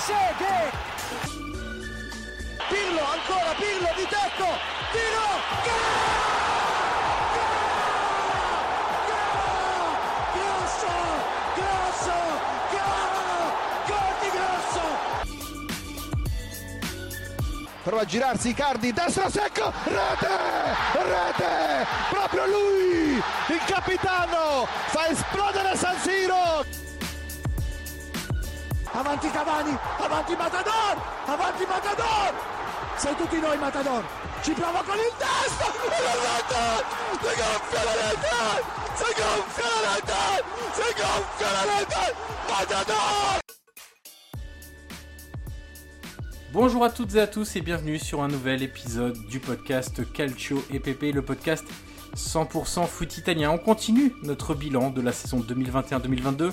Trezeguet! Pirlo, ancora Pirlo di tecco, tiro, gol! Grosso, grosso, gol! Gol Grosso! Prova a girarsi Icardi, destro secco, rete, rete, proprio lui, il capitano, fa esplodere San Siro. Avanti Cavani, avanti Matador, avanti Matador, sei tutti noi Matador, ci prova con il testo, si gonfia la rete, si gonfia la rete, si gonfia la rete, Matador. Bonjour à toutes et à tous et bienvenue sur un nouvel épisode du podcast Calcio EPP, le podcast 100% foot italien. On continue notre bilan de la saison 2021-2022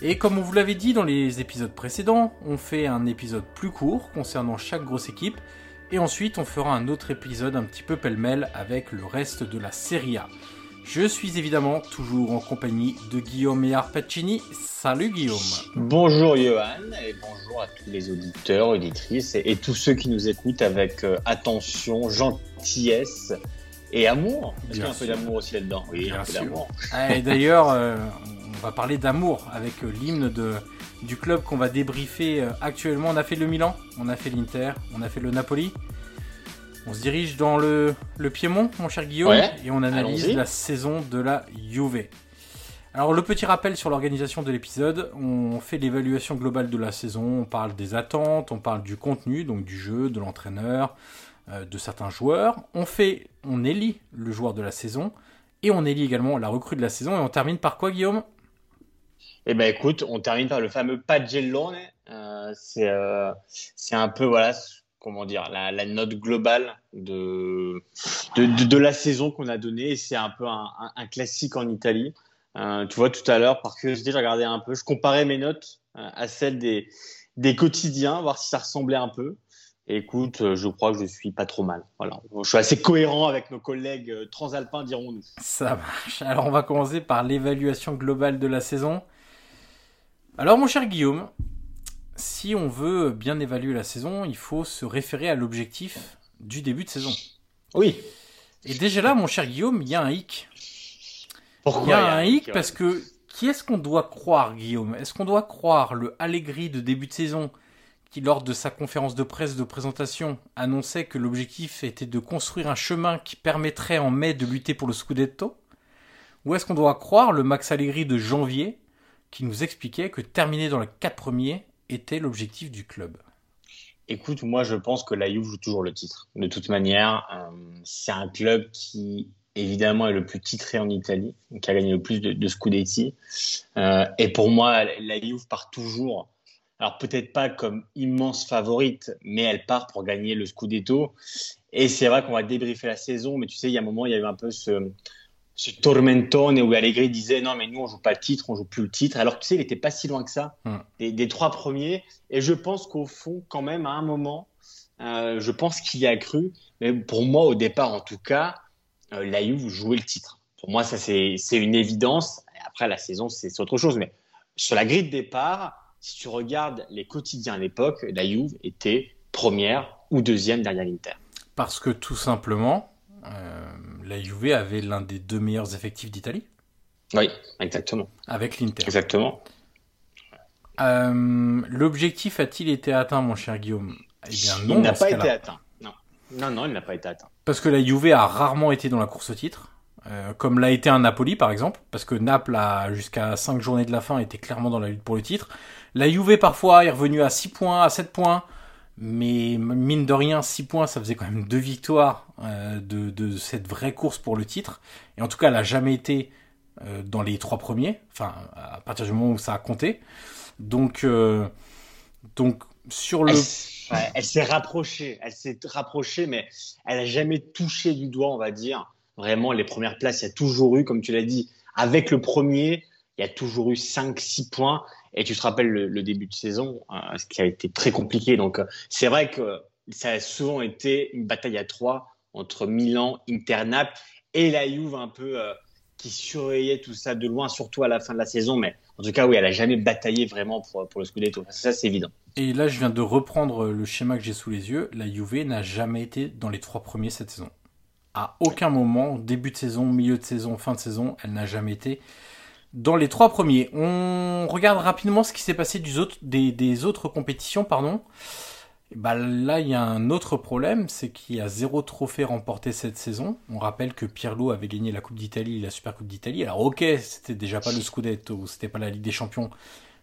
et comme on vous l'avait dit dans les épisodes précédents, on fait un épisode plus court concernant chaque grosse équipe et ensuite on fera un autre épisode un petit peu pêle-mêle avec le reste de la Serie A. Je suis évidemment toujours en compagnie de Guillaume et Arpacini. Salut Guillaume Bonjour Johan et bonjour à tous les auditeurs, auditrices et, et tous ceux qui nous écoutent avec euh, attention, gentillesse et amour. Est-ce qu'il y a un peu d'amour aussi là-dedans? Oui, Bien un peu d'amour. Et d'ailleurs, euh, on va parler d'amour avec euh, l'hymne de, du club qu'on va débriefer euh, actuellement. On a fait le Milan, on a fait l'Inter, on a fait le Napoli. On se dirige dans le, le Piémont, mon cher Guillaume, Ouais, et on analyse la saison de la Juve. Alors le petit rappel sur l'organisation de l'épisode, on fait l'évaluation globale de la saison, on parle des attentes, on parle du contenu, donc du jeu, de l'entraîneur, euh, de certains joueurs. On fait, on élit le joueur de la saison et on élit également la recrue de la saison et on termine par quoi Guillaume? Eh ben écoute, on termine par le fameux Pagellone. Euh, c'est euh, c'est un peu voilà comment dire la, note globale de de, la saison qu'on a donnée. C'est un peu un, classique en Italie. Euh, tu vois tout à l'heure par curiosité, je regardais un peu, je comparais mes notes à celles des des quotidiens, voir si ça ressemblait un peu. Et écoute, je crois que je suis pas trop mal. Voilà, je suis assez cohérent avec nos collègues transalpins, dirons-nous. Ça marche. Alors on va commencer par l'évaluation globale de la saison. Alors mon cher Guillaume, si on veut bien évaluer la saison, il faut se référer à l'objectif du début de saison. Oui. Et déjà là, mon cher Guillaume, il y a un hic. Pourquoi Il y a un hic parce que qui est-ce qu'on doit croire, Guillaume? Est-ce qu'on doit croire le Allegri de début de saison qui, lors de sa conférence de presse de présentation, annonçait que l'objectif était de construire un chemin qui permettrait en mai de lutter pour le Scudetto? Ou est-ce qu'on doit croire le Max Allegri de janvier qui nous expliquait que terminer dans les quatre premiers était l'objectif du club Écoute, moi je pense que la Juve joue toujours le titre. De toute manière, euh, c'est un club qui évidemment est le plus titré en Italie, qui a gagné le plus de, de Scudetti. Euh, et pour moi, la Juve part toujours alors peut-être pas comme immense favorite, mais elle part pour gagner le Scudetto. Et c'est vrai qu'on va débriefer la saison, mais tu sais, il y a un moment, il y avait un peu ce, ce tormentone où Allegri disait non, mais nous, on joue pas le titre, on joue plus le titre. Alors tu sais, il était pas si loin que ça des, trois premiers. Et je pense qu'au fond, quand même, à un moment, euh, je pense qu'il y a cru. Mais pour moi, au départ, en tout cas, euh, la Juve jouait le titre. Pour moi, ça, c'est une évidence. Après, la saison, c'est autre chose. Mais sur la grille de départ, si tu regardes les quotidiens à l'époque, la Juve était première ou deuxième derrière l'Inter. Parce que tout simplement, la Juve avait l'un des deux meilleurs effectifs d'Italie. Oui, exactement. Avec l'Inter. Exactement. Euh, l'objectif a-t-il été atteint, mon cher Guillaume? Eh bien non. Il n'a pas été atteint. Non. non, non, il n'a pas été atteint. Parce que la Juve a rarement été dans la course au titre. Euh, comme l'a été un Napoli par exemple, parce que Naples a jusqu'à 5 journées de la fin était clairement dans la lutte pour le titre. La Juve parfois est revenue à 6 points, à 7 points, mais mine de rien 6 points ça faisait quand même deux victoires euh, de, cette vraie course pour le titre. Et en tout cas elle n'a jamais été euh, dans les trois premiers, enfin à partir du moment où ça a compté. Donc, donc sur le... Elle, s'est rapprochée, elle s'est rapprochée, mais elle a jamais touché du doigt, on va dire, Vraiment, les premières places, il y a toujours eu, comme tu l'as dit, avec le premier, il y a toujours eu 5-6 points. Et tu te rappelles le, début de saison, euh, ce qui a été très compliqué. Donc, euh, c'est vrai que ça a souvent été une bataille à trois entre Milan, Inter, et la Juve un peu euh, qui surveillait tout ça de loin, surtout à la fin de la saison. Mais en tout cas, oui, elle a jamais bataillé vraiment pour, pour le Scudetto. Ça, c'est évident. Et là, je viens de reprendre le schéma que j'ai sous les yeux. La Juve n'a jamais été dans les trois premiers cette saison. À aucun moment, début de saison, milieu de saison, fin de saison, elle n'a jamais été dans les trois premiers. On regarde rapidement ce qui s'est passé des, autres compétitions. pardon. Bah là, il y a un autre problème, c'est qu'il y a zéro trophée remporté cette saison. On rappelle que Pirlo avait gagné la Coupe d'Italie la Super Coupe d'Italie. Alors ok, c'était déjà pas le Scudetto, c'était pas la Ligue des Champions,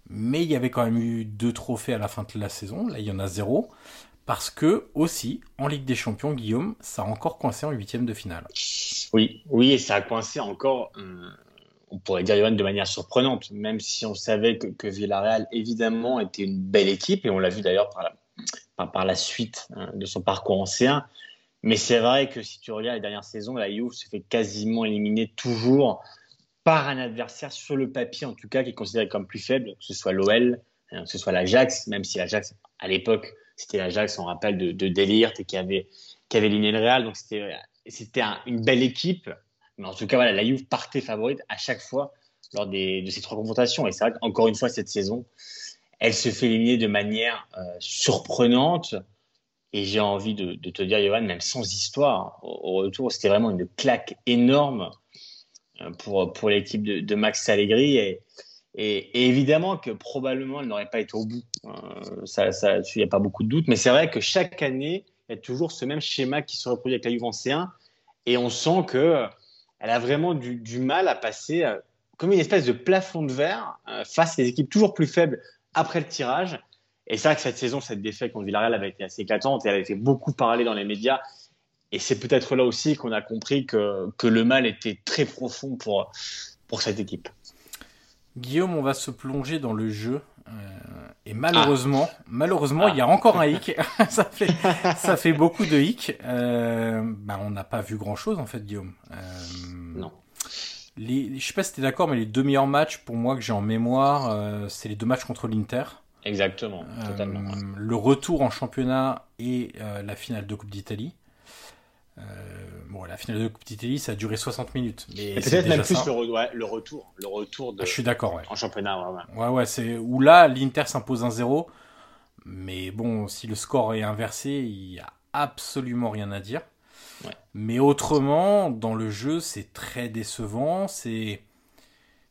mais il y avait quand même eu deux trophées à la fin de la saison. Là, il y en a zéro. Parce que aussi, en Ligue des Champions, Guillaume, ça a encore coincé en huitième de finale. Oui, oui, et ça a coincé encore, euh, on pourrait dire de manière surprenante, même si on savait que, Villarreal, évidemment, était une belle équipe, et on l'a vu d'ailleurs par la, suite hein, de son parcours ancien. Mais c'est vrai que si tu regardes les dernières saisons, la Juve se fait quasiment éliminer toujours par un adversaire sur le papier, en tout cas, qui est considéré comme plus faible, que ce soit l'OL, hein, que ce soit l'Ajax, même si l'Ajax, à l'époque, c'était l'Ajax, on rappelle, de, de Delirte et qui avait, qui avait le Real. Donc c'était une belle équipe. Mais en tout cas, voilà, la Juve partait favorite à chaque fois lors des, de ces trois confrontations. Et c'est vrai qu'encore une fois, cette saison, elle se fait éliminer de manière euh, surprenante. Et j'ai envie de, te dire, Johan, même sans histoire, au, retour, c'était vraiment une claque énorme euh, pour, pour l'équipe de, Max Allegri. Et, et, évidemment que probablement elle n'aurait pas été au bout. Euh, ça, il n'y a pas beaucoup de doutes. Mais c'est vrai que chaque année, il y a toujours ce même schéma qui se reproduit avec la Juve en C1. Et on sent que elle a vraiment du, du, mal à passer euh, comme une espèce de plafond de verre face à des équipes toujours plus faibles après le tirage. Et c'est vrai que cette saison, cette défaite contre Villarreal avait été assez éclatante et elle a été beaucoup parlée dans les médias. Et c'est peut-être là aussi qu'on a compris que, que le mal était très profond pour, pour cette équipe. Guillaume, on va se plonger dans le jeu. Euh, et malheureusement, ah. malheureusement, il y a encore un hic. ça fait, ça fait beaucoup de hic. Euh, bah, on n'a pas vu grand chose en fait, Guillaume. Euh, non. Les, je sais pas si tu es d'accord, mais les deux meilleurs matchs pour moi que j'ai en mémoire, euh, c'est les deux matchs contre l'Inter. Exactement, totalement. le retour en championnat et la finale de Coupe d'Italie. Bon, la finale de Coupe d'Italie, ça a duré 60 minutes. Mais peut-être même plus le, le, retour, le retour de, ah, je suis d'accord, en championnat. Ouais, ouais, c'est où là l'Inter s'impose 1-0. Mais bon, si le score est inversé, il y a absolument rien à dire. Mais autrement, dans le jeu, c'est très décevant. C'est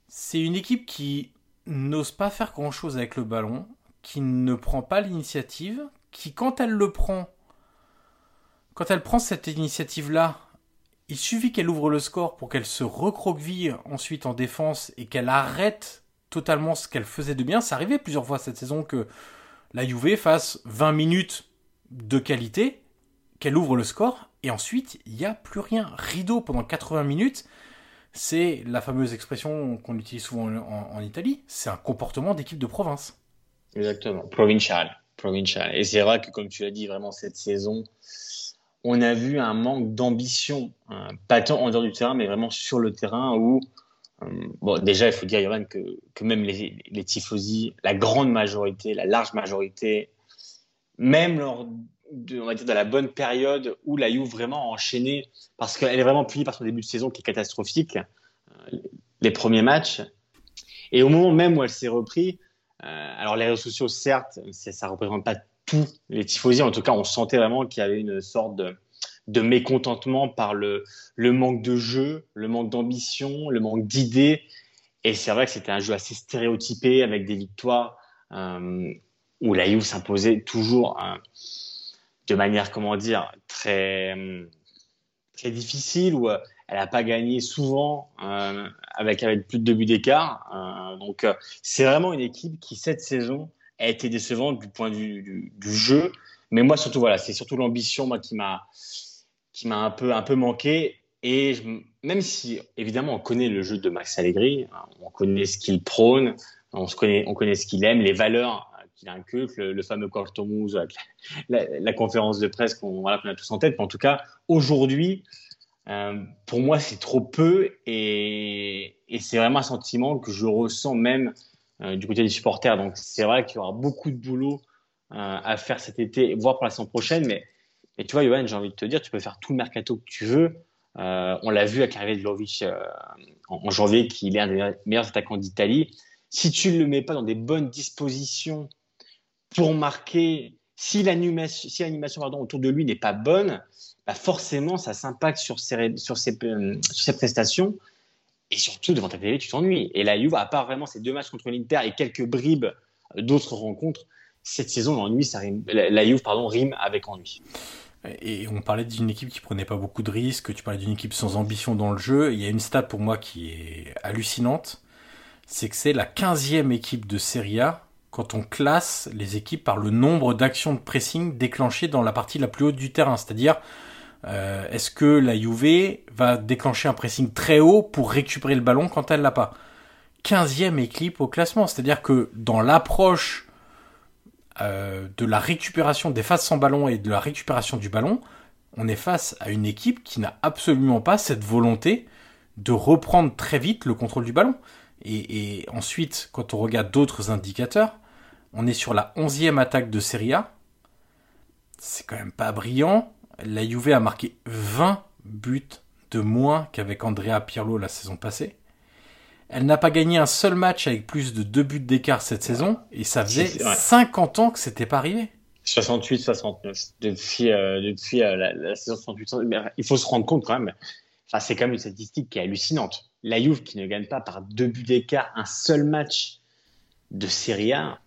c'est une équipe qui n'ose pas faire grand chose avec le ballon, qui ne prend pas l'initiative, qui quand elle le prend, quand elle prend cette initiative-là, il suffit qu'elle ouvre le score pour qu'elle se recroqueville ensuite en défense et qu'elle arrête totalement ce qu'elle faisait de bien. Ça arrivait plusieurs fois cette saison que la Juve fasse 20 minutes de qualité, qu'elle ouvre le score et ensuite il n'y a plus rien. Rideau pendant 80 minutes, c'est la fameuse expression qu'on utilise souvent en, en Italie, c'est un comportement d'équipe de province. Exactement, provincial. provincial. Et c'est vrai que comme tu l'as dit, vraiment cette saison, on a vu un manque d'ambition, hein, pas tant en dehors du terrain, mais vraiment sur le terrain où, euh, bon, déjà, il faut dire, que, même les, les tifosi, la grande majorité, la large majorité, même lors de, on va dire, la bonne période où la Juve vraiment a enchaîné, parce qu'elle est vraiment punie par son début de saison qui est catastrophique, euh, les premiers matchs. Et au moment même où elle s'est repris, euh, alors les réseaux sociaux, certes, ça ne représente pas les tifosi. En tout cas, on sentait vraiment qu'il y avait une sorte de, mécontentement par le, manque de jeu, le manque d'ambition, le manque d'idées. Et c'est vrai que c'était un jeu assez stéréotypé avec des victoires euh, où la Juve s'imposait toujours euh, de manière, comment dire, très, très difficile, où elle n'a pas gagné souvent euh, avec, avec plus de deux buts d'écart. donc c'est vraiment une équipe qui, cette saison, a été décevante du point de vue du, jeu. Mais moi, surtout, voilà, c'est surtout l'ambition moi, qui m'a un peu, un peu manqué. Et même si, évidemment, on connaît le jeu de Max Allegri, on connaît ce qu'il prône, on, se connaît, on connaît ce qu'il aime, les valeurs qu'il inculque, le, fameux Cortomouze, la, la, conférence de presse qu'on a tous en tête. Mais en tout cas, aujourd'hui, euh, pour moi, c'est trop peu et, c'est vraiment un sentiment que je ressens même du côté des supporters. Donc c'est vrai qu'il y aura beaucoup de boulot euh, à faire cet été, voire pour la saison prochaine. Mais, tu vois, Johan, j'ai envie de te dire, tu peux faire tout le mercato que tu veux. Euh, on l'a vu avec l'arrivée de en, janvier, qui est un des meilleurs attaquants d'Italie. Si tu ne le mets pas dans des bonnes dispositions pour marquer, si l'animation autour de lui n'est pas bonne, bah forcément, ça s'impacte sur ses prestations. Et surtout, devant ta télé, tu t'ennuies. Et la Juve, à part vraiment ces deux matchs contre l'Inter et quelques bribes d'autres rencontres, cette saison, l'ennui, ça rime, la Juve pardon, rime avec ennui. Et on parlait d'une équipe qui prenait pas beaucoup de risques, tu parlais d'une équipe sans ambition dans le jeu. Il y a une stat pour moi qui est hallucinante, c'est que c'est la 15e équipe de Serie A quand on classe les équipes par le nombre d'actions de pressing déclenchées dans la partie la plus haute du terrain, c'est-à-dire euh, est-ce que la Juve va déclencher un pressing très haut pour récupérer le ballon quand elle l'a pas? 15e équipe au classement, c'est-à-dire que dans l'approche euh, de la récupération des phases sans ballon et de la récupération du ballon, on est face à une équipe qui n'a absolument pas cette volonté de reprendre très vite le contrôle du ballon. Et, et ensuite, quand on regarde d'autres indicateurs, on est sur la 11e attaque de Serie A. C'est quand même pas brillant la Juve a marqué 20 buts de moins qu'avec Andrea Pirlo la saison passée. Elle n'a pas gagné un seul match avec plus de deux buts d'écart cette saison, et ça faisait 50 ans que c'était pas arrivé. 68-69 depuis, euh, depuis euh, la, saison 68. Il faut se rendre compte quand même, enfin, c'est quand même une statistique qui est hallucinante. La Juve qui ne gagne pas par deux buts d'écart un seul match de Serie A,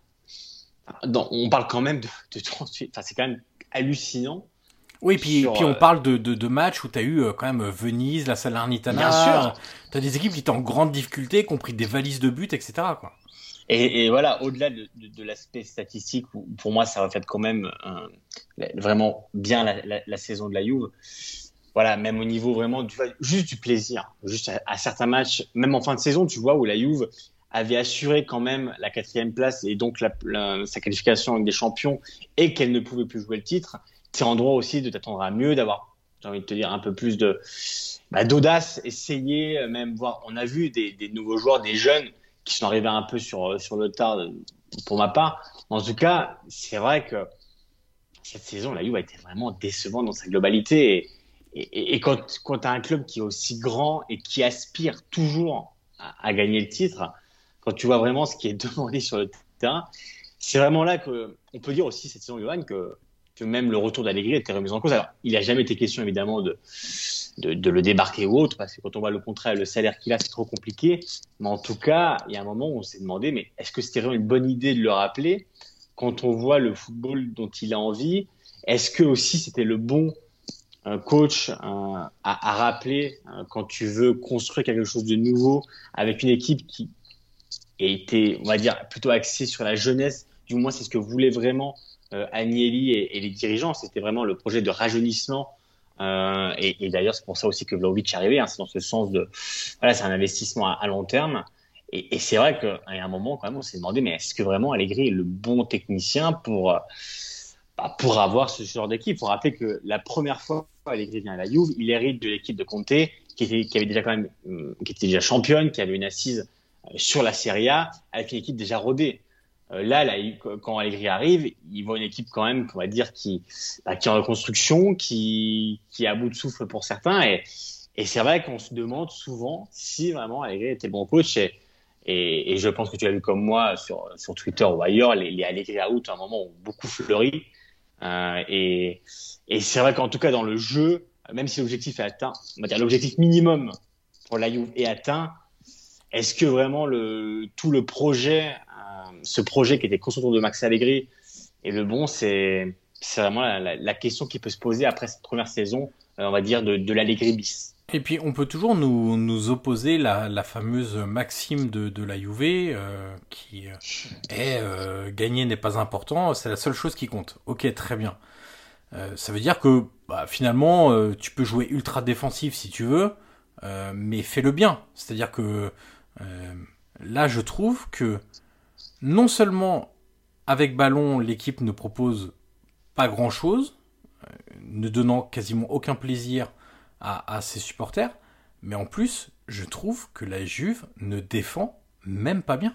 on parle quand même de, de 38, enfin, c'est quand même hallucinant. Oui, puis, puis on euh, parle de, de, de matchs où tu as eu euh, quand même euh, Venise, la Salernitana. Bien sûr. Tu as des équipes qui étaient en grande difficulté, qui ont pris des valises de buts, etc. Quoi. Et, et voilà, au-delà de, de, l'aspect statistique, pour moi, ça reflète quand même vraiment bien la, la, la, saison de la Juve. Voilà, même au niveau vraiment du, juste du plaisir. Juste à, certains matchs, même en fin de saison, tu vois, où la Juve avait assuré quand même la quatrième place et donc sa qualification avec des champions et qu'elle ne pouvait plus jouer le titre c'est en droit aussi de t'attendre à mieux, d'avoir, j'ai envie de te dire, un peu plus de bah, d'audace, essayer, euh, même voir. On a vu des, nouveaux joueurs, des jeunes qui sont arrivés un peu sur, euh, sur le tard, euh, pour ma part. En tout cas, c'est vrai que cette saison, la Juve a été vraiment décevante dans sa globalité. Et quand, quand tu as un club qui est aussi grand et qui aspire toujours à, à, gagner le titre, quand tu vois vraiment ce qui est demandé sur le terrain, c'est vraiment là qu'on peut dire aussi cette saison, Johan, que que même le retour d'Allegri était remis en cause. Alors, il n'a jamais été question, évidemment, de, de, le débarquer ou autre, parce que quand on voit le contrat et le salaire qu'il a, c'est trop compliqué. Mais en tout cas, il y a un moment où on s'est demandé, mais est-ce que c'était vraiment une bonne idée de le rappeler quand on voit le football dont il a envie, est-ce que aussi c'était le bon coach à, rappeler quand tu veux construire quelque chose de nouveau avec une équipe qui était, on va dire, plutôt axée sur la jeunesse? Du moins, c'est ce que voulait vraiment Agnelli et, les dirigeants. C'était vraiment le projet de rajeunissement euh, et, d'ailleurs, c'est pour ça aussi que Vlaovic est arrivé. Hein, c'est dans ce sens de, voilà, c'est un investissement à, long terme. Et, c'est vrai qu'à un moment, quand même, on s'est demandé, mais est-ce que vraiment Allegri est le bon technicien pour euh, bah, pour avoir ce genre d'équipe? Faut rappeler que la première fois Allegri vient à la Juve, il hérite de l'équipe de Conte, qui, était, qui avait déjà quand même, euh, qui était déjà championne, qui avait une assise sur la Serie A, avec une équipe déjà rodée. Euh, là, là, quand Allegri arrive, il voit une équipe quand même, on va dire, qui, bah, qui est en reconstruction, qui, qui est à bout de souffle pour certains. Et, et c'est vrai qu'on se demande souvent si vraiment Allegri était bon coach. Et, et, je pense que tu as vu comme moi sur, sur Twitter ou ailleurs, les, les Allegri out à un moment ont beaucoup fleuri. Euh, et et c'est vrai qu'en tout cas dans le jeu, même si l'objectif est atteint, on va dire l'objectif minimum pour la Juve est atteint, est-ce que vraiment le, tout le projet ce projet qui était construit autour de Max Allegri et le bon, c'est vraiment la, question qui peut se poser après cette première saison, euh, on va dire, de, de l'Allegri bis. Et puis on peut toujours nous, opposer la, la fameuse maxime de, de la Juve euh, qui est euh, gagner n'est pas important, c'est la seule chose qui compte. Ok, très bien. ça veut dire que bah, finalement tu peux jouer ultra défensif si tu veux, mais fais-le bien. C'est-à-dire que là je trouve que non seulement avec ballon, l'équipe ne propose pas grand-chose, euh, ne donnant quasiment aucun plaisir à, ses supporters, mais en plus, je trouve que la Juve ne défend même pas bien.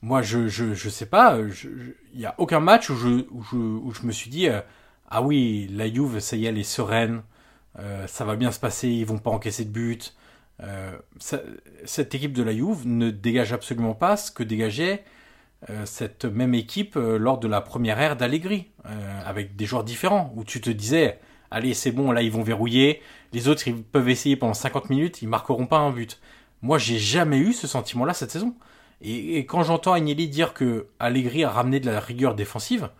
Moi, je je, sais pas, il n'y a aucun match où je, me suis dit, euh, ah oui, la Juve, ça y est, elle est sereine, euh, ça va bien se passer, ils vont pas encaisser de but, euh, cette équipe de la Juve ne dégage absolument pas ce que dégageait euh, cette même équipe euh, lors de la première ère d'Allegri, avec des joueurs différents, où tu te disais, allez c'est bon, là ils vont verrouiller, les autres ils peuvent essayer pendant 50 minutes, ils marqueront pas un but. Moi j'ai jamais eu ce sentiment-là cette saison. Et, quand j'entends Agnelli dire que Allegri a ramené de la rigueur défensive,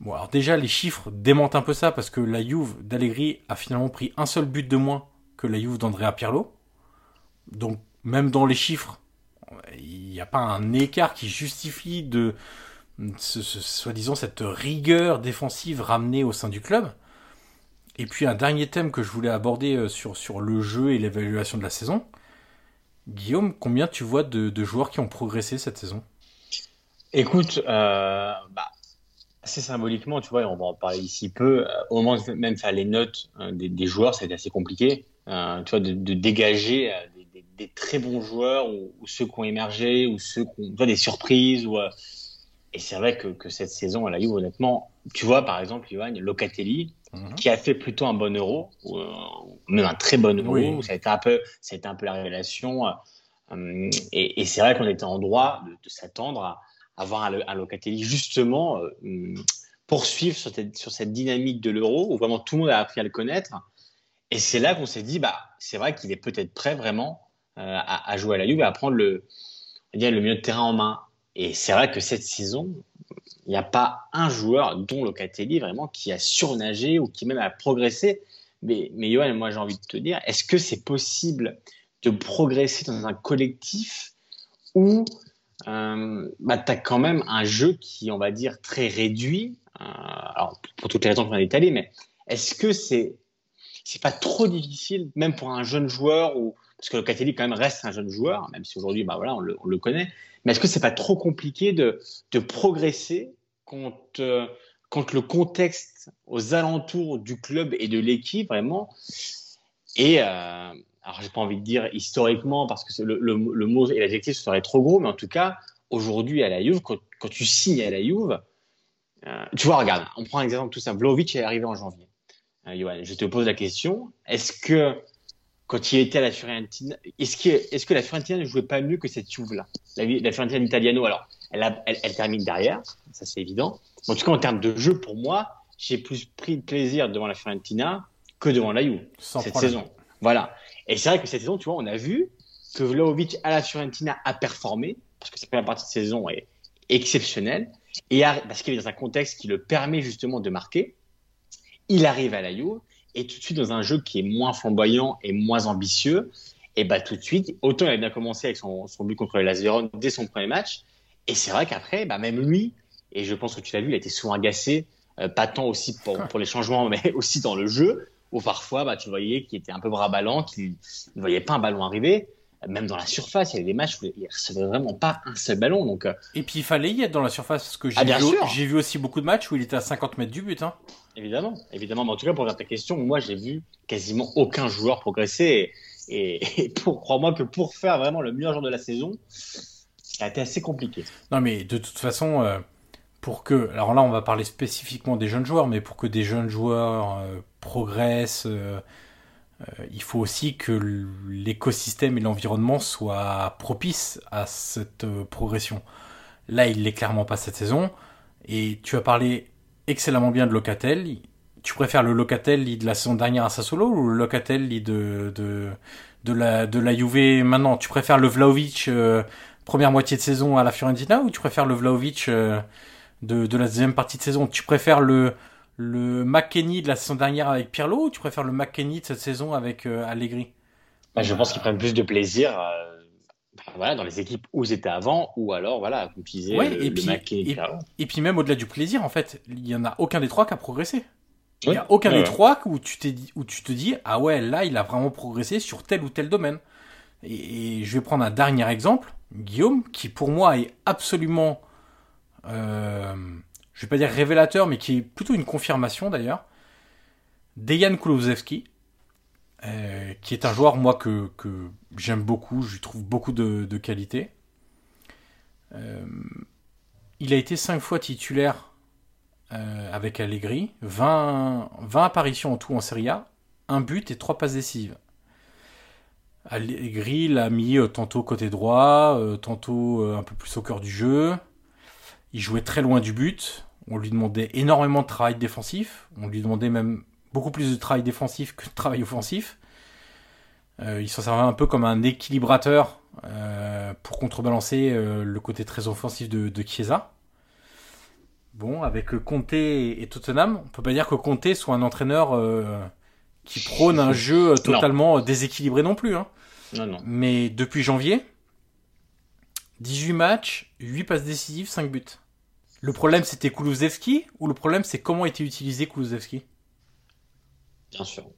bon alors déjà les chiffres démentent un peu ça parce que la Juve d'Allegri a finalement pris un seul but de moins que la Juve d'Andrea Pirlo. Donc même dans les chiffres, il n'y a pas un écart qui justifie de soi-disant cette rigueur défensive ramenée au sein du club. Et puis un dernier thème que je voulais aborder euh, sur, sur le jeu et l'évaluation de la saison. Guillaume, combien tu vois de, joueurs qui ont progressé cette saison? Écoute, euh, bah, assez symboliquement, tu vois, on va en parler ici peu. Euh, au moment de même faire les notes des, des, joueurs, c'était assez compliqué. Euh, tu vois, de, de dégager euh, des, des, des, très bons joueurs ou, ou, ceux qui ont émergé ou ceux qui ont des surprises. Ou, euh, et c'est vrai que, que, cette saison, elle a eu honnêtement, tu vois, par exemple, Johan Locatelli, mhm. qui a fait plutôt un bon euro, ou, même un très bon euro, oui. ça, a été un peu, ça a été un peu la révélation. et, et c'est vrai qu'on était en droit de, de s'attendre à, avoir un, un, Locatelli justement poursuivre sur cette, sur cette dynamique de l'euro où vraiment tout le monde a appris à le connaître et c'est là qu'on s'est dit, bah, c'est vrai qu'il est peut-être prêt vraiment euh, à, jouer à la Juve à prendre le, le milieu de terrain en main. Et c'est vrai que cette saison, il n'y a pas un joueur, dont Locatelli, vraiment, qui a surnagé ou qui même a progressé. Mais, mais Johan, moi j'ai envie de te dire, est-ce que c'est possible de progresser dans un collectif où euh, bah, tu as quand même un jeu qui, on va dire, très réduit euh, Alors, pour toutes les raisons qu'on a étalées, mais est-ce que c'est c'est pas trop difficile, même pour un jeune joueur, ou parce que Locatelli quand même reste un jeune joueur, même si aujourd'hui, bah voilà, on le, on le connaît. Mais est-ce que c'est pas trop compliqué de, progresser quand, euh, le contexte aux alentours du club et de l'équipe vraiment? Et euh, alors j'ai pas envie de dire historiquement parce que le, mot et l'adjectif serait trop gros, mais en tout cas aujourd'hui à la Juve, quand, quand tu signes à la Juve, euh, tu vois, regarde, on prend un exemple tout simple. Vlaovic est arrivé en janvier. Euh, je te pose la question. Est-ce que, quand il était à la Fiorentina, est-ce que, est-ce que la Fiorentina ne jouait pas mieux que cette Juve-là? La, la, Fiorentina Italiano, alors, elle, a, elle, elle, termine derrière, ça c'est évident. En tout cas, en termes de jeu, pour moi, j'ai plus pris de plaisir devant la Fiorentina que devant la Juve cette problème. saison. Voilà. Et c'est vrai que cette saison, tu vois, on a vu que Vlaovic à la Fiorentina a performé, parce que sa première partie de saison est exceptionnelle. Et parce qu'il est dans un contexte qui le permet justement de marquer, il arrive à la Juve et tout de suite dans un jeu qui est moins flamboyant et moins ambitieux, et bah tout de suite, autant il a bien commencé avec son, son but contre les Lazio dès son premier match, et c'est vrai qu'après, bah même lui, et je pense que tu l'as vu, il a été souvent agacé, euh, pas tant aussi pour, pour, les changements, mais aussi dans le jeu, où parfois bah, tu voyais qu'il était un peu bras ballant, qu'il ne voyait pas un ballon arriver même dans la surface, il y avait des matchs où il ne recevait vraiment pas un seul ballon. Donc, euh. Et puis il fallait y être dans la surface, parce que j'ai ah, vu, vu, aussi beaucoup de matchs où il était à 50 mètres du but. Hein. Évidemment, évidemment. Mais en tout cas, pour répondre à ta question, moi j'ai vu quasiment aucun joueur progresser. Et, pour, crois-moi que pour faire vraiment le meilleur joueur de la saison, ça a été assez compliqué. Non, mais de toute façon, euh, pour que. Alors là, on va parler spécifiquement des jeunes joueurs, mais pour que des jeunes joueurs euh, progressent. Euh, il faut aussi que l'écosystème et l'environnement soient propices à cette euh, progression. Là, il l'est clairement pas cette saison. Et tu as parlé excellemment bien de Locatel. Tu préfères le Locatel de la saison dernière à Sassuolo ou le Locatel de, de, de, la, de la Juve maintenant? Tu préfères le Vlaovic euh, première moitié de saison à la Fiorentina ou tu préfères le Vlaovic de, de la deuxième partie de saison? Tu préfères le, le McKenny de la saison dernière avec Pirlo ou tu préfères le McKenny de cette saison avec euh, Allegri? Bah, Je pense qu'ils prennent plus de plaisir euh, bah, voilà, dans les équipes où ils étaient avant ou alors, voilà, comme tu disais, et, puis, et, puis même au-delà du plaisir, en fait, il n'y en a aucun des trois qui a progressé. Il n'y a aucun des trois où tu, t'es où tu te dis, ah ouais, là, il a vraiment progressé sur tel ou tel domaine. Et, je vais prendre un dernier exemple, Guillaume, qui pour moi est absolument... Euh, je vais pas dire révélateur, mais qui est plutôt une confirmation d'ailleurs, Dejan Kulusevski, euh, qui est un joueur, moi, que, j'aime beaucoup, je lui trouve beaucoup de, qualité. Euh, il a été 5 fois titulaire euh, avec Allegri, 20, 20 apparitions en tout en Serie A, un but et trois passes décisives. Allegri l'a mis tantôt côté droit, tantôt un peu plus au cœur du jeu. Il jouait très loin du but. On lui demandait énormément de travail défensif. On lui demandait même beaucoup plus de travail défensif que de travail offensif. Euh, il s'en servait un peu comme un équilibrateur euh, pour contrebalancer euh, le côté très offensif de, de, Chiesa. Bon, avec Conte et, Tottenham, on peut pas dire que Conte soit un entraîneur qui prône un jeu totalement déséquilibré non plus. Hein. Non, non. Mais depuis janvier, 18 matchs, 8 passes décisives, 5 buts. Le problème, c'était Kulusevski ou le problème, c'est comment était utilisé Kulusevski? Bien sûr.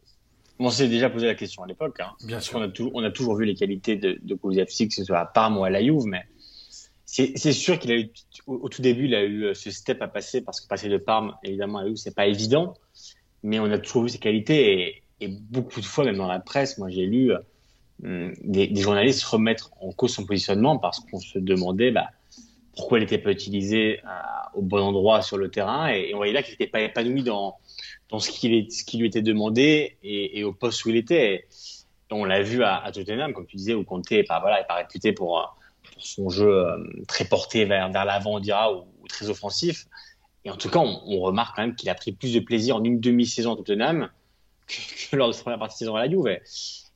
On s'est déjà posé la question à l'époque. Hein. Bien sûr. On a, on a, toujours vu les qualités de, de Kulusevski, que ce soit à Parme ou à la Juve, mais c'est sûr qu'il a eu, au, tout début, il a eu euh, ce step à passer parce que passer de Parme, évidemment, à la Juve, c'est pas évident, mais on a toujours vu ses qualités et, beaucoup de fois, même dans la presse, moi j'ai lu euh, des, des, journalistes remettre en cause son positionnement parce qu'on se demandait, bah, pourquoi il n'était pas utilisé euh, au bon endroit sur le terrain. Et, on voyait là qu'il n'était pas épanoui dans, dans ce, qui, lui était demandé et, au poste où il était. on l'a vu à, Tottenham, comme tu disais, où Conte n'est pas, voilà, pas réputé pour, pour son jeu euh, très porté vers, vers l'avant, on dira, ou, très offensif. Et en tout cas, on, remarque quand même qu'il a pris plus de plaisir en une demi-saison à Tottenham que, lors de sa première partie de saison à la Juve.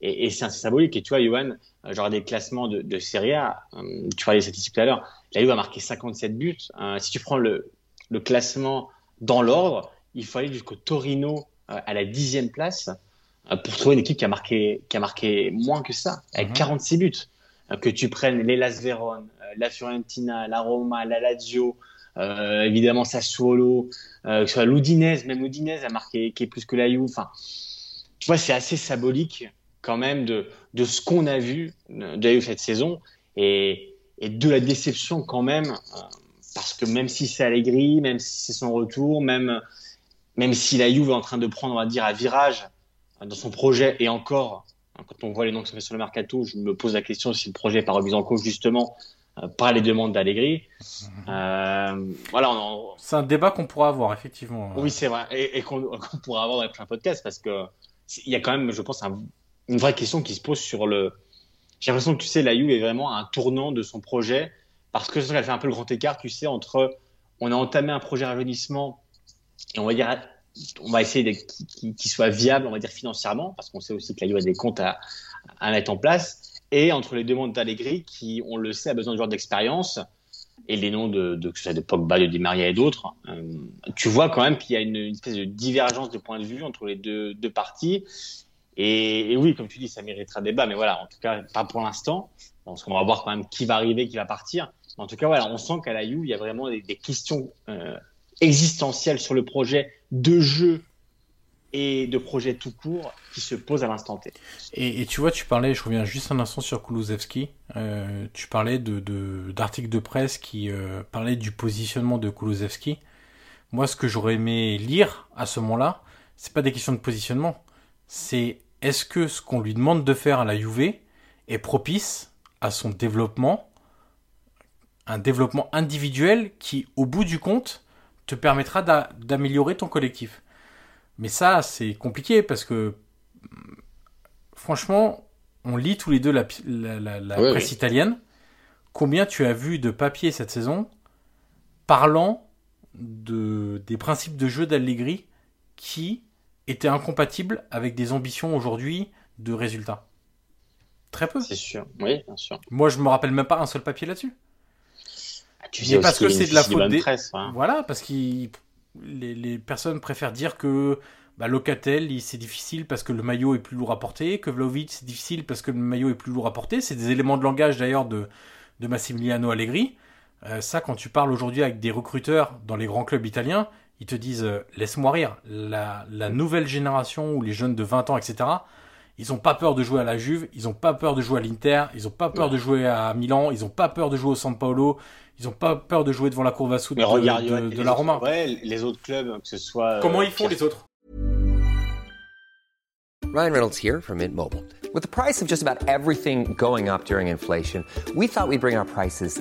Et, c'est symbolique. Et tu vois, Johan, genre des classements de, Serie A, euh, tu parlais des statistiques tout à l'heure, la Juve a marqué 57 buts. Euh, si tu prends le, le classement dans l'ordre, il faut aller jusqu'au Torino euh, à la dixième place pour trouver une équipe qui a marqué, qui a marqué moins que ça, avec 46 mhm. buts. que tu prennes les Las Véron, la Fiorentina, la Roma, la Lazio, euh, évidemment Sassuolo, euh, que ce soit l'Udinese, même l'Udinese a marqué qui est plus que la Juve. Enfin, tu vois, c'est assez symbolique quand même de, de ce qu'on a vu de cette saison et, et, de la déception quand même, euh, parce que même si c'est Allegri, même si c'est son retour, même, même si la Juve est en train de prendre, on va dire, un virage dans son projet et encore, hein, quand on voit les noms qui sont faits sur le mercato, je me pose la question si le projet n'est pas remis en cause justement euh, par les demandes d'Allegri. Euh, voilà, c'est un débat qu'on pourra avoir effectivement. Oui, c'est vrai, et, et qu'on pourra avoir dans les prochains podcasts parce que il y a quand même, je pense, un une vraie question qui se pose sur le. J'ai l'impression que tu sais, la est vraiment un tournant de son projet parce que ça fait un peu le grand écart, tu sais, entre on a entamé un projet rajeunissement et on va dire on va essayer qu'il soit viable, on va dire financièrement, parce qu'on sait aussi que la a des comptes à, à mettre en place, et entre les demandes d'Allegri qui, on le sait, a besoin de joueurs d'expérience, et les noms de, de, soit de Pogba, de Di Maria et d'autres, euh, tu vois quand même qu'il y a une, une, espèce de divergence de point de vue entre les deux, deux parties. Et, oui, comme tu dis, ça méritera débat, mais voilà, en tout cas, pas pour l'instant. Parce qu'on va voir quand même qui va arriver, qui va partir. En tout cas, voilà, on sent qu'à la U, il y a vraiment des, questions euh, existentielles sur le projet de jeu et de projet tout court qui se posent à l'instant T. Et, tu vois, tu parlais, je reviens juste un instant sur Kulusevski, euh, tu parlais de, d'articles de, de, presse qui euh, parlaient du positionnement de Kulusevski. Moi, ce que j'aurais aimé lire à ce moment-là, c'est pas des questions de positionnement, c'est est-ce que ce qu'on lui demande de faire à la Juve est propice à son développement, un développement individuel qui, au bout du compte, te permettra d'améliorer ton collectif. Mais ça, c'est compliqué parce que, franchement, on lit tous les deux la, la, la, la oui, presse oui. italienne. Combien tu as vu de papiers cette saison parlant de, des principes de jeu d'Allegri qui étaient incompatibles avec des ambitions aujourd'hui de résultats Très peu. C'est sûr, oui, bien sûr. Moi, je me rappelle même pas un seul papier là-dessus. Ah, tu sais parce que c'est de la faute des... presse, hein. Voilà, parce que les, les, personnes préfèrent dire que bah, Locatel, c'est difficile parce que le maillot est plus lourd à porter, que Vlaovic, c'est difficile parce que le maillot est plus lourd à porter. C'est des éléments de langage d'ailleurs de, de Massimiliano Allegri. Euh, ça, quand tu parles aujourd'hui avec des recruteurs dans les grands clubs italiens, ils te disent euh, laisse-moi rire. La, la, nouvelle génération ou les jeunes de 20 ans, etc., ils n'ont pas peur de jouer à la Juve, ils n'ont pas peur de jouer à l'Inter, ils n'ont pas peur de jouer à Milan, ils n'ont pas peur de jouer au San Paolo, ils n'ont pas peur de jouer devant la Courva Sud de, regarde, de, de, de la Roma. Ouais, les autres clubs, que ce soit. Comment ils font les autres? Ryan Reynolds here from Mint Mobile. With the price of just about everything going up during inflation, we thought we'd bring our prices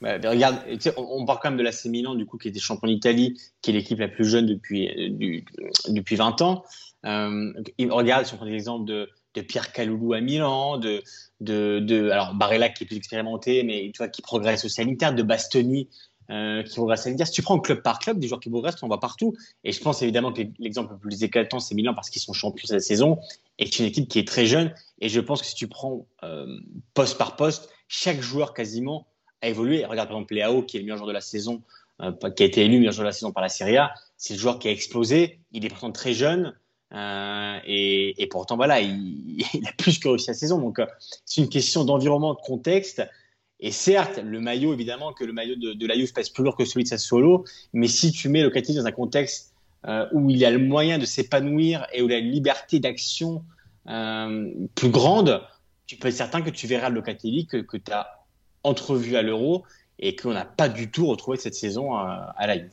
Bah, regarde, on, parle quand même de l'AC Milan, du coup, qui était champion d'Italie, qui est l'équipe la plus jeune depuis, euh, depuis 20 ans. Euh, regarde, si on prend l'exemple de, de Pierre Caloulou à Milan, de, de, de, alors Barella qui est plus expérimenté, mais tu vois, qui progresse à l'Inter, de Bastoni euh, qui progresse à l'Inter. Si tu prends club par club, des joueurs qui progressent, on voit partout. Et je pense évidemment que l'exemple le plus éclatant, c'est Milan parce qu'ils sont champions cette saison et c'est une équipe qui est très jeune. Et je pense que si tu prends poste par poste, chaque joueur quasiment a évolué. Regarde par exemple Léao, qui est le meilleur joueur de la saison, euh, qui a été élu meilleur joueur de la saison par la Serie A. C'est le joueur qui a explosé. Il est pourtant très jeune. Euh, et, pourtant, voilà, il, a plus que réussi la saison. Donc, euh, c'est une question d'environnement, de contexte. Et certes, le maillot, évidemment, que le maillot de, la Juve pèse plus lourd que celui de Sassuolo. Mais si tu mets Locatelli dans un contexte où il a le moyen de s'épanouir et où il a une liberté d'action plus grande, tu peux être certain que tu verras Locatelli que tu as entrevu à l'Euro et qu'on n'a pas du tout retrouvé cette saison à, à la Juve.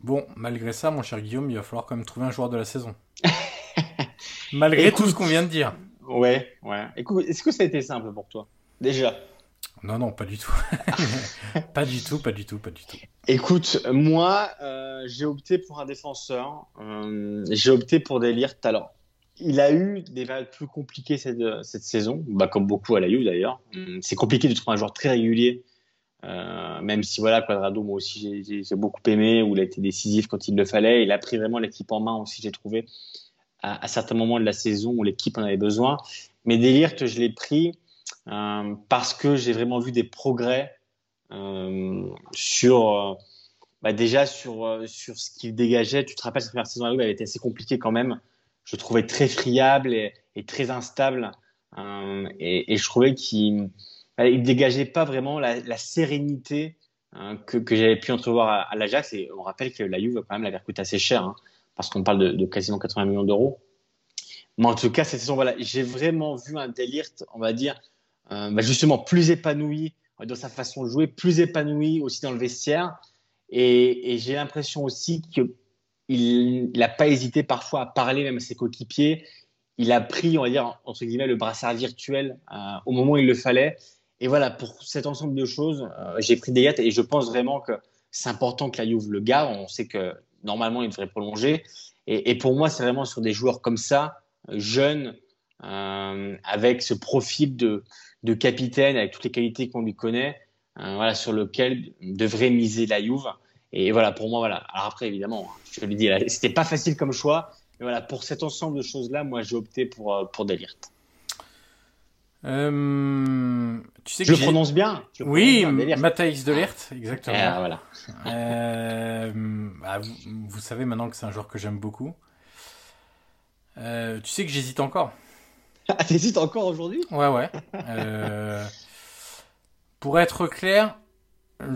Bon, malgré ça, mon cher Guillaume, il va falloir quand même trouver un joueur de la saison. malgré Écoute, tout ce qu'on vient de dire. Ouais, ouais. Écoute, est-ce que ça a été simple pour toi Déjà? Non, non, pas du tout. pas du tout, pas du tout, pas du tout. Écoute, moi, euh, j'ai opté pour un défenseur. Euh, j'ai opté pour Delirte. Alors, il a eu des périodes plus compliquées cette, cette saison, bah, comme beaucoup à la U d'ailleurs. C'est compliqué de trouver un joueur très régulier euh, même si voilà Quadrado moi aussi j'ai beaucoup aimé où il a été décisif quand il le fallait. Il a pris vraiment l'équipe en main aussi j'ai trouvé à, à, certains moments de la saison où l'équipe en avait besoin. Mais Delirte je l'ai pris euh, parce que j'ai vraiment vu des progrès euh, sur euh, bah déjà sur euh, sur ce qu'il dégageait. Tu te rappelles cette première saison à elle était assez compliquée quand même je trouvais très friable et, très instable et, et, je trouvais qu'il il dégageait pas vraiment la, sérénité hein, que, que j'avais pu entrevoir à, l'Ajax. Et on rappelle que la Juve quand même l'avait coûté assez cher, hein, parce qu'on parle de, quasiment 80 millions d'euros. Mais en tout cas, cette saison, voilà, j'ai vraiment vu un Delirte, on va dire, euh, bah justement plus épanoui dans sa façon de jouer, plus épanoui aussi dans le vestiaire. Et, j'ai l'impression aussi qu'il n'a pas hésité parfois à parler même à ses coéquipiers. Il a pris, on va dire, entre guillemets, le brassard virtuel euh, au moment où il le fallait. Et voilà, pour cet ensemble de choses, euh, j'ai pris des gâtes et je pense vraiment que c'est important que la Juve le garde. On sait que normalement, il devrait prolonger. Et, pour moi, c'est vraiment sur des joueurs comme ça, jeunes, avec ce profil de, de, capitaine, avec toutes les qualités qu'on lui connaît, voilà, sur lequel devrait miser la Juve. Et voilà, pour moi, voilà. Alors après, évidemment, je te l'ai dit, c'était pas facile comme choix. Mais voilà, pour cet ensemble de choses-là, moi, j'ai opté pour, pour Delirte. Euh, tu sais je le prononce bien. oui, Matthijs de Ligt, exactement. Ah, voilà. Euh, bah, vous, savez maintenant que c'est un joueur que j'aime beaucoup. Euh, tu sais que j'hésite encore. Ah, t'hésites encore aujourd'hui? Ouais, ouais. pour être clair,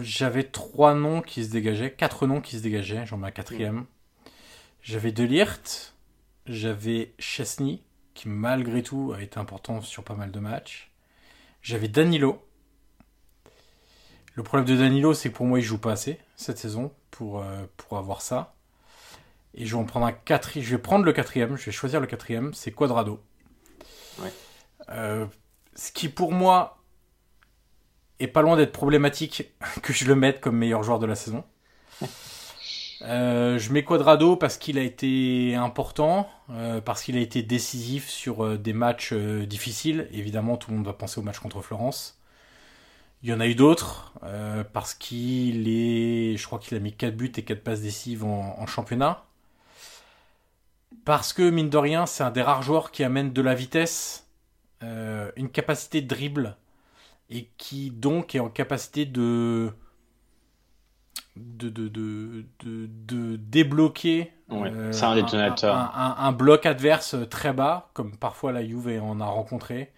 j'avais trois noms qui se dégageaient, quatre noms qui se dégageaient. J'en mets un quatrième. J'avais De Ligt, j'avais Chesney qui malgré tout a été important sur pas mal de matchs. J'avais Danilo. Le problème de Danilo, c'est que pour moi, il joue pas assez cette saison pour, euh, pour avoir ça. Et je vais en prendre un quatrième. Je vais prendre le quatrième. Je vais choisir le quatrième. C'est Quadrado. Euh, ce qui pour moi est pas loin d'être problématique que je le mette comme meilleur joueur de la saison. Euh, je mets Quadrado parce qu'il a été important, euh, parce qu'il a été décisif sur euh, des matchs difficiles. Évidemment, tout le monde va penser au match contre Florence. Il y en a eu d'autres, parce qu'il est. Je crois qu'il a mis 4 buts et 4 passes décisives en, championnat. Parce que, mine de rien, c'est un des rares joueurs qui amène de la vitesse, une capacité de dribble, et qui donc est en capacité de de, de, de, de, débloquer euh, un, détonateur. Un, bloc adverse très bas, comme parfois la Juve en a rencontré.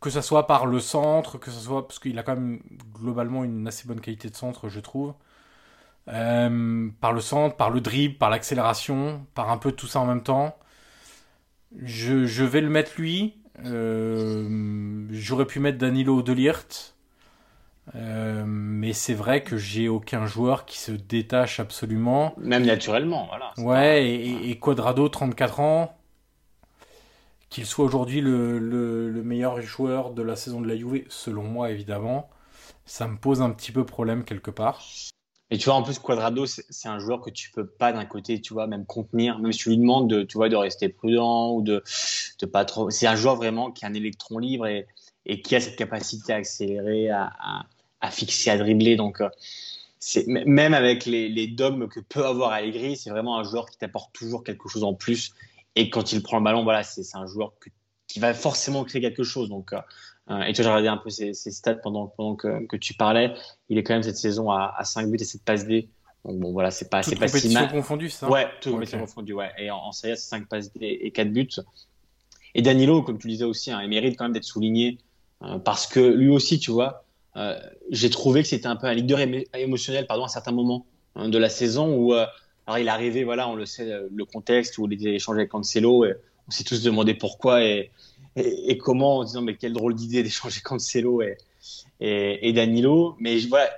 Que ce soit par le centre, que ce soit. Parce qu'il a quand même globalement une assez bonne qualité de centre, je trouve. Euh, par le centre, par le dribble, par l'accélération, par un peu tout ça en même temps. Je, je vais le mettre lui. Euh, j'aurais pu mettre Danilo Delirte. Euh, mais c'est vrai que j'ai aucun joueur qui se détache absolument. Même naturellement, voilà. Ouais, et, Quadrado, 34 ans, qu'il soit aujourd'hui le, le, meilleur joueur de la saison de la Juve, selon moi évidemment, ça me pose un petit peu problème quelque part. Et tu vois, en plus, Quadrado, c'est un joueur que tu peux pas d'un côté, tu vois, même contenir, même si tu lui demandes de, tu vois, de rester prudent ou de, de pas trop. C'est un joueur vraiment qui a un électron libre et, qui a cette capacité à accélérer, à, à fixer, à dribbler. Donc, euh, même avec les, dogmes que peut avoir Allegri, c'est vraiment un joueur qui t'apporte toujours quelque chose en plus. Et quand il prend le ballon, voilà, c'est un joueur qui va forcément créer quelque chose. Donc, euh, et tu j'ai regardé un peu ses, stats pendant, pendant que, tu parlais. Il est quand même cette saison à, 5 buts et 7 passes D. Donc bon, voilà, c'est pas, c'est pas si mal. confondues, ça? Ouais, tout okay. confondu, ouais. Et en, en Serie A, c'est 5 passes D et 4 buts. Et Danilo, comme tu disais aussi, hein, il mérite quand même d'être souligné parce que lui aussi, tu vois, euh, j'ai trouvé que c'était un peu un leader émotionnel pardon, à certains moments hein, de la saison où euh, alors il est arrivé, voilà, on le sait, le contexte où il était échangé avec Cancelo, et on s'est tous demandé pourquoi et, et, comment, en disant mais quelle drôle d'idée d'échanger Cancelo et, et, et, Danilo. Mais voilà,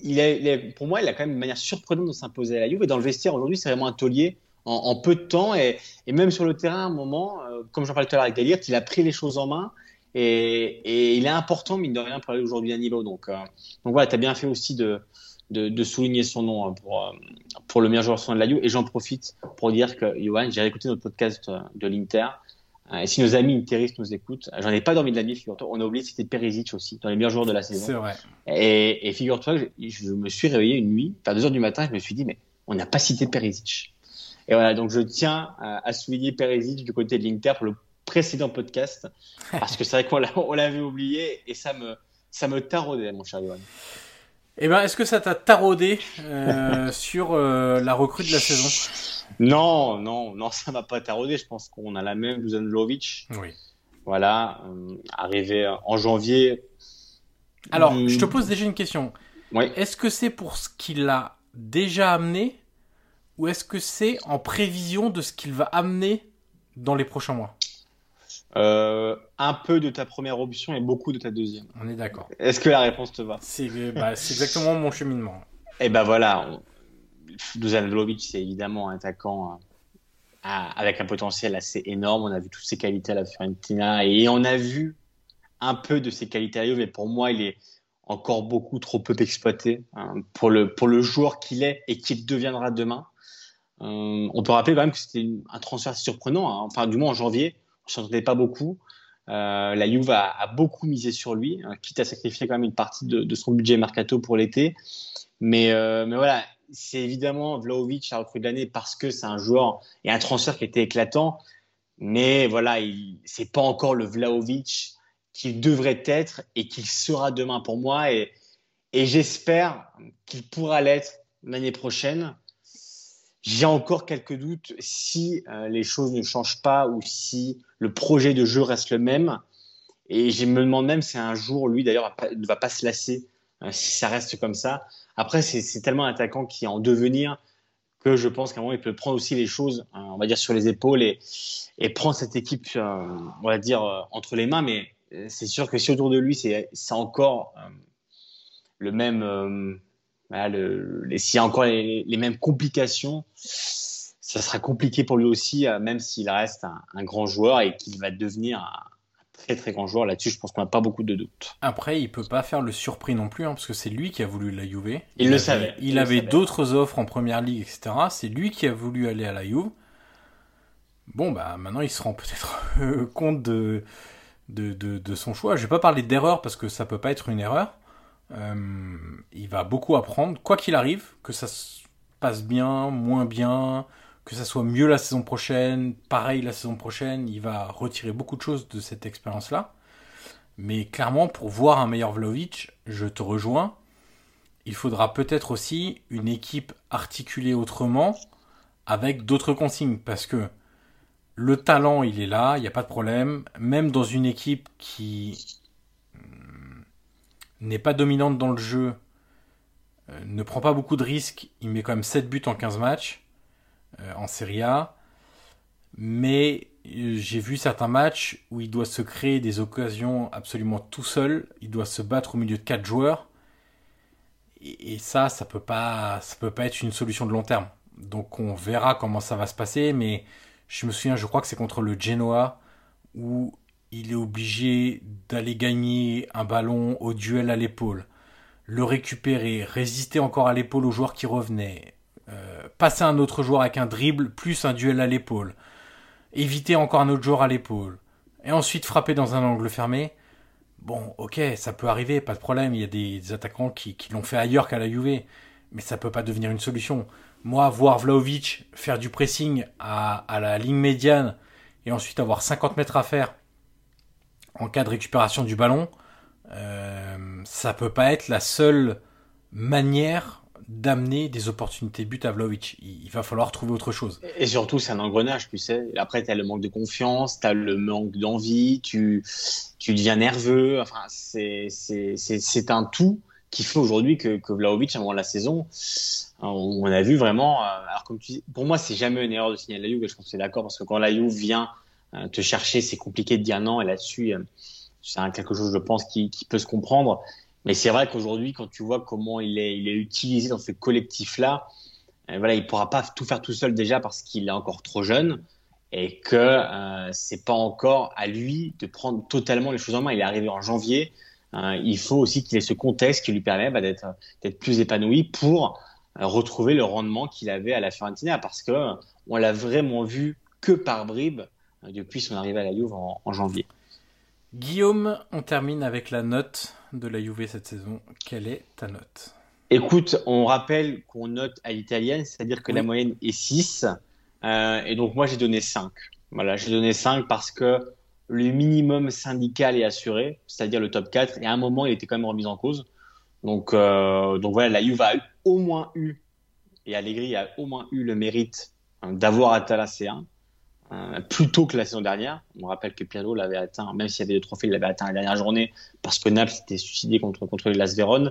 il pour moi, il a quand même une manière surprenante de s'imposer à la Juve. Et dans le vestiaire aujourd'hui, c'est vraiment un taulier en, peu de temps. Et, même sur le terrain, à un moment, euh, comme j'en parlais tout à l'heure avec Delirte, il a pris les choses en main. Et, il est important, mine de rien, pour aller aujourd'hui Danilo. Donc, euh, donc voilà, tu as bien fait aussi de, souligner son nom hein, pour, euh, pour le meilleur joueur de la Juve. Et j'en profite pour dire que, Johan, j'ai écouté notre podcast de l'Inter. Et si nos amis interistes nous écoutent, j'en ai pas dormi de la nuit, figure-toi. On a oublié c'était Perisic aussi, dans les meilleurs joueurs de la saison. C'est vrai. Et, et figure-toi, je, je, me suis réveillé une nuit, vers 2 heures du matin, je me suis dit, mais on n'a pas cité Perisic. Et voilà, donc je tiens à, à souligner Perisic du côté de l'Inter pour le précédent podcast, parce que c'est vrai qu'on l'avait oublié et ça me, ça me taraudait, mon cher Yohan. Eh ben, est-ce que ça t'a taraudé euh, sur euh, la recrue de la saison? Non, non, non, ça m'a pas taraudé. Je pense qu'on a la même Dusan Lovic. Oui. Voilà, euh, arrivé en janvier. Alors, je te pose déjà une question. Oui. Est-ce que c'est pour ce qu'il a déjà amené ou est-ce que c'est en prévision de ce qu'il va amener dans les prochains mois? Euh, un peu de ta première option et beaucoup de ta deuxième. On est d'accord. Est-ce que la réponse te va? C'est bah, exactement mon cheminement. Et eh ben voilà, Dusan Vlaovic, c'est évidemment un attaquant euh, avec un potentiel assez énorme. On a vu toutes ses qualités à la Fiorentina et on a vu un peu de ses qualités à Juve, mais pour moi, il est encore beaucoup trop peu exploité hein, pour, le, pour le joueur qu'il est et qu'il deviendra demain. on peut rappeler quand même que c'était un transfert surprenant. Hein. Enfin, du moins en janvier, on s'en entendait pas beaucoup. la Juve a, beaucoup misé sur lui, hein, quitte à sacrifier quand même une partie de, son budget mercato pour l'été. Mais, mais voilà, c'est évidemment Vlaovic la recrue de l'année parce que c'est un joueur et un transfert qui était éclatant. Mais voilà, c'est pas encore le Vlaovic qu'il devrait être et qu'il sera demain pour moi. Et j'espère qu'il pourra l'être l'année prochaine. J'ai encore quelques doutes si euh, les choses ne changent pas ou si le projet de jeu reste le même. Et je me demande même si un jour, lui d'ailleurs, ne va pas se lasser euh, si ça reste comme ça. Après, c'est tellement un attaquant qui est en devenir que je pense qu'à un moment, il peut prendre aussi les choses, euh, on va dire, sur les épaules et, et prendre cette équipe, on va dire, entre les mains. Mais c'est sûr que si autour de lui, c'est encore le même, euh, le, s'il y a encore les, mêmes complications, ça sera compliqué pour lui aussi, euh, même s'il reste un, grand joueur et qu'il va devenir un, très très grand joueur. Là-dessus, je pense qu'on n'a pas beaucoup de doutes. Après, il peut pas faire le surpris non plus, hein, parce que c'est lui qui a voulu la Juve. Il, le savait. Il, avait d'autres offres en première ligue, etc. C'est lui qui a voulu aller à la Juve. Bon, bah maintenant, il se rend peut-être compte de de, de, de, son choix. Je vais pas parler d'erreur parce que ça peut pas être une erreur. Euh, il va beaucoup apprendre, quoi qu'il arrive, que ça se passe bien, moins bien, que ça soit mieux la saison prochaine, pareil la saison prochaine, il va retirer beaucoup de choses de cette expérience-là. Mais clairement, pour voir un meilleur Vlaovic, je te rejoins. Il faudra peut-être aussi une équipe articulée autrement, avec d'autres consignes, parce que le talent, il est là, il n'y a pas de problème. Même dans une équipe qui n'est pas dominante dans le jeu, euh, ne prend pas beaucoup de risques, il met quand même 7 buts en 15 matchs euh, en Serie A. Mais euh, j'ai vu certains matchs où il doit se créer des occasions absolument tout seul, il doit se battre au milieu de 4 joueurs. Et, ça, ça peut pas, ça peut pas être une solution de long terme. Donc on verra comment ça va se passer, mais je me souviens, je crois que c'est contre le Genoa où il est obligé d'aller gagner un ballon au duel à l'épaule, le récupérer, résister encore à l'épaule au joueur qui revenait, euh, passer un autre joueur avec un dribble plus un duel à l'épaule, éviter encore un autre joueur à l'épaule, et ensuite frapper dans un angle fermé. Bon, ok, ça peut arriver, pas de problème, il y a des, attaquants qui, l'ont fait ailleurs qu'à la Juve, mais ça peut pas devenir une solution. Moi, voir Vlaovic faire du pressing à, la ligne médiane et ensuite avoir 50 mètres à faire en cas de récupération du ballon, euh, ça peut pas être la seule manière d'amener des opportunités but à Vlaovic. Il, va falloir trouver autre chose. Et surtout, c'est un engrenage, tu sais. Après, tu as le manque de confiance, tu as le manque d'envie, tu, tu deviens nerveux. Enfin, c'est un tout qui fait aujourd'hui que, que Vlaovic, avant la saison, on, a vu vraiment. Euh, alors, comme tu pour moi, c'est jamais une erreur de signer la Juve, je pense que c'est d'accord, parce que quand la Juve vient te chercher, c'est compliqué de dire non. Et là-dessus, euh, c'est quelque chose, je pense, qui, peut se comprendre. Mais c'est vrai qu'aujourd'hui, quand tu vois comment il est, il est utilisé dans ce collectif-là, euh, voilà, il pourra pas tout faire tout seul déjà parce qu'il est encore trop jeune et que euh, c'est pas encore à lui de prendre totalement les choses en main. Il est arrivé en janvier. il faut aussi qu'il ait ce contexte qui lui permet bah, d'être plus épanoui pour retrouver le rendement qu'il avait à la Fiorentina parce que on l'a vraiment vu que par bribes euh, depuis son arrivée à la Juve en, janvier. Guillaume, on termine avec la note de la Juve cette saison. Quelle est ta note? Écoute, on rappelle qu'on note à l'italienne, c'est-à-dire que la moyenne est 6. Euh, et donc moi j'ai donné 5. Voilà, j'ai donné 5 parce que le minimum syndical est assuré, c'est-à-dire le top 4, et à un moment il était quand même remis en cause. Donc, euh, donc voilà, la Juve a au moins eu, et Allegri a au moins eu le mérite hein, d'avoir atteint la C1. Euh, plus tôt que la saison dernière. On rappelle que Pirlo l'avait atteint, même s'il y avait des trophées, il l'avait atteint la dernière journée parce que Naples s'était suicidé contre, contre Las Véron.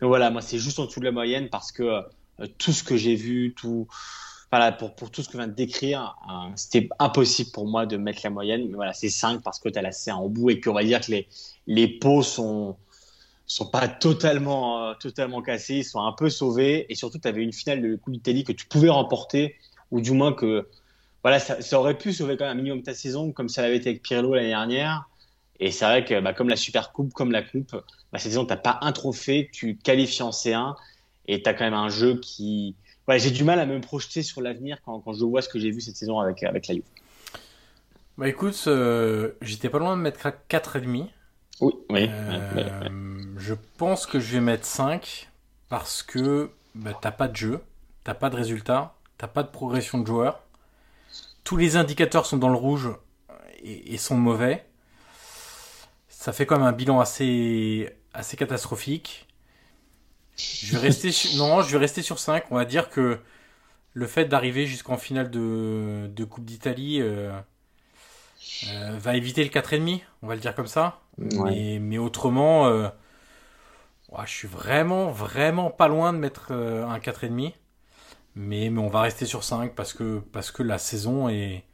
Mais voilà, moi, c'est juste en dessous de la moyenne parce que euh, tout ce que j'ai vu, tout, voilà, pour, pour tout ce que je viens de décrire, euh, c'était impossible pour moi de mettre la moyenne. Mais voilà, c'est 5 parce que tu as la C en bout et qu'on va dire que les, les pots sont, sont pas totalement, totalement cassés, ils sont un peu sauvés. Et surtout, tu avais une finale de Coupe d'Italie que tu pouvais remporter, ou du moins que voilà, ça, aurait pu sauver quand même un minimum ta saison, comme ça l'avait été avec Pirlo l'année dernière. Et c'est vrai que bah, comme la Super Coupe, comme la Coupe, bah, cette saison, tu n'as pas un trophée, tu qualifies en C1 et tu as quand même un jeu qui, ouais, j'ai du mal à me projeter sur l'avenir quand, quand, je vois ce que j'ai vu cette saison avec, avec la Juve. Bah écoute, euh, j'étais pas loin de mettre 4,5. Oui, oui. Euh, je pense que je vais mettre 5 parce que bah, t'as pas de jeu, t'as pas de résultat, t'as pas de progression de joueur. Tous les indicateurs sont dans le rouge et, et sont mauvais. Ça fait quand même un bilan assez, assez catastrophique. Je vais rester sur... non, je vais rester sur 5. On va dire que le fait d'arriver jusqu'en finale de, de Coupe d'Italie euh, euh, va éviter le 4,5, on va le dire comme ça. Mais, mais, autrement, euh, ouais, je suis vraiment, vraiment pas loin de mettre euh, un 4,5. Mais, mais on va rester sur 5 parce que, parce que la saison est,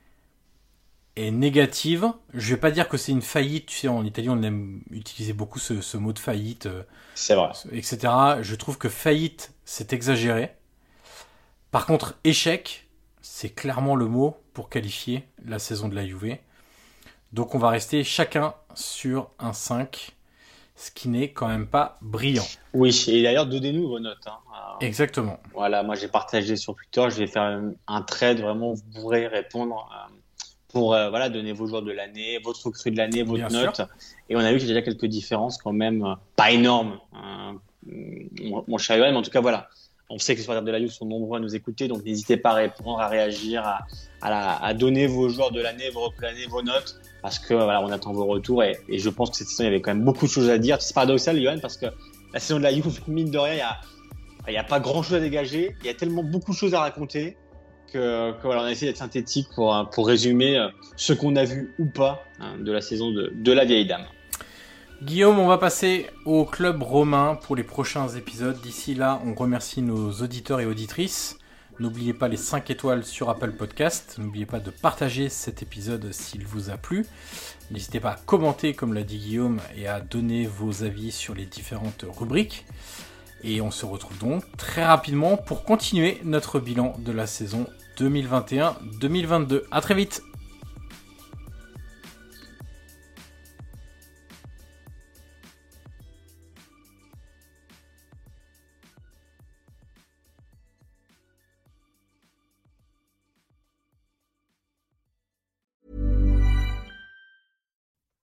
est négative. Je vais pas dire que c'est une faillite. Tu sais, en Italie, on aime utiliser beaucoup ce, ce mot de faillite, euh, c'est vrai, etc. Je trouve que faillite, c'est exagéré. Par contre, échec, c'est clairement le mot pour qualifier la saison de la Juve. Donc on va rester chacun sur un 5, ce qui n'est quand même pas brillant. Oui, et d'ailleurs, donnez-nous vos notes. Hein. Exactement. Voilà, moi j'ai partagé sur Twitter, je vais faire un, un trade, vraiment, vous pourrez répondre euh, pour euh, voilà, donner vos joueurs de l'année, votre recrue de l'année, votre Bien note. sûr. Et on a vu qu'il y a déjà quelques différences quand même, euh, pas énormes, hein, mon, mon cher Yoann, mais en tout cas voilà. On sait que les supporters de la Juve sont nombreux à nous écouter, donc n'hésitez pas à répondre, à réagir, à, donner vos joueurs de l'année, vos de vos notes, parce que voilà, on attend vos retours et, je pense que cette saison il y avait quand même beaucoup de choses à dire. C'est paradoxal, Yoann, parce que la saison de la Juve, mine de rien, il y a, il y a pas grand chose à dégager, il y a tellement beaucoup de choses à raconter que, voilà, on a essayé d'être synthétique pour, pour résumer euh, ce qu'on a vu ou pas hein, de la saison de, de la vieille dame. Guillaume, on va passer au club romain pour les prochains épisodes. D'ici là, on remercie nos auditeurs et auditrices. N'oubliez pas les 5 étoiles sur Apple Podcast. N'oubliez pas de partager cet épisode s'il vous a plu. N'hésitez pas à commenter, comme l'a dit Guillaume, et à donner vos avis sur les différentes rubriques. Et on se retrouve donc très rapidement pour continuer notre bilan de la saison 2021-2022. À très vite